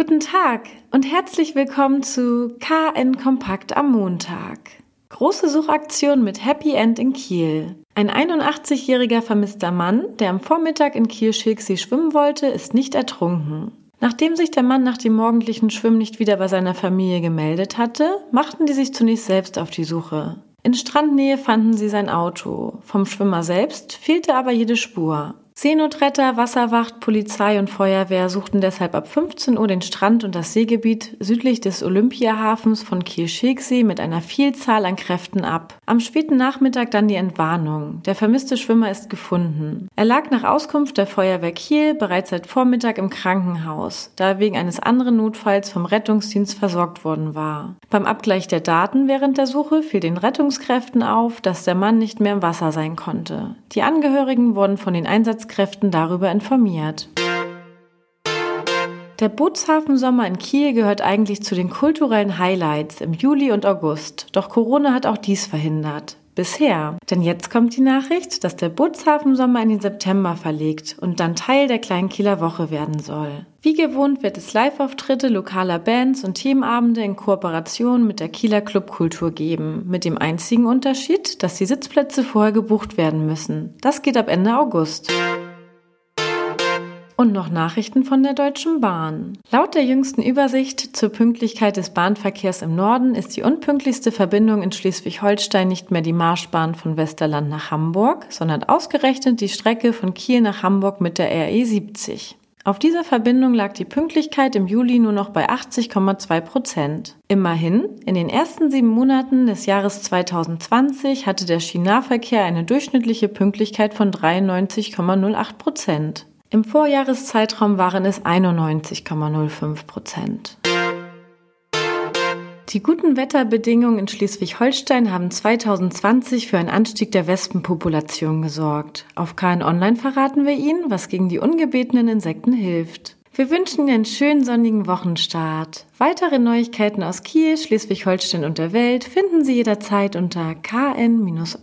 Guten Tag und herzlich willkommen zu KN Kompakt am Montag. Große Suchaktion mit Happy End in Kiel. Ein 81-jähriger vermisster Mann, der am Vormittag in Kiel-Schilksee schwimmen wollte, ist nicht ertrunken. Nachdem sich der Mann nach dem morgendlichen Schwimmen nicht wieder bei seiner Familie gemeldet hatte, machten die sich zunächst selbst auf die Suche. In Strandnähe fanden sie sein Auto. Vom Schwimmer selbst fehlte aber jede Spur. Seenotretter, Wasserwacht, Polizei und Feuerwehr suchten deshalb ab 15 Uhr den Strand und das Seegebiet südlich des Olympiahafens von Kiel-Schilksee mit einer Vielzahl an Kräften ab. Am späten Nachmittag dann die Entwarnung. Der vermisste Schwimmer ist gefunden. Er lag nach Auskunft der Feuerwehr Kiel bereits seit Vormittag im Krankenhaus, da er wegen eines anderen Notfalls vom Rettungsdienst versorgt worden war. Beim Abgleich der Daten während der Suche fiel den Rettungskräften auf, dass der Mann nicht mehr im Wasser sein konnte. Die Angehörigen wurden von den Einsatz Sicherheitskräften darüber informiert. Der Bootshafensommer in Kiel gehört eigentlich zu den kulturellen Highlights im Juli und August, doch Corona hat auch dies verhindert. Bisher. Denn jetzt kommt die Nachricht, dass der Bootshafensommer in den September verlegt und dann Teil der kleinen Kieler Woche werden soll. Wie gewohnt wird es Live-Auftritte lokaler Bands und Themenabende in Kooperation mit der Kieler Clubkultur geben, mit dem einzigen Unterschied, dass die Sitzplätze vorher gebucht werden müssen. Das geht ab Ende August. Und noch Nachrichten von der Deutschen Bahn. Laut der jüngsten Übersicht zur Pünktlichkeit des Bahnverkehrs im Norden ist die unpünktlichste Verbindung in Schleswig-Holstein nicht mehr die Marschbahn von Westerland nach Hamburg, sondern ausgerechnet die Strecke von Kiel nach Hamburg mit der RE 70. Auf dieser Verbindung lag die Pünktlichkeit im Juli nur noch bei 80,2 Prozent. Immerhin, in den ersten sieben Monaten des Jahres 2020 hatte der Schienennahverkehr eine durchschnittliche Pünktlichkeit von 93,08 Prozent. Im Vorjahreszeitraum waren es 91,05 Prozent. Die guten Wetterbedingungen in Schleswig-Holstein haben 2020 für einen Anstieg der Wespenpopulation gesorgt. Auf KN Online verraten wir Ihnen, was gegen die ungebetenen Insekten hilft. Wir wünschen Ihnen einen schönen sonnigen Wochenstart. Weitere Neuigkeiten aus Kiel, Schleswig-Holstein und der Welt finden Sie jederzeit unter kn-online.de.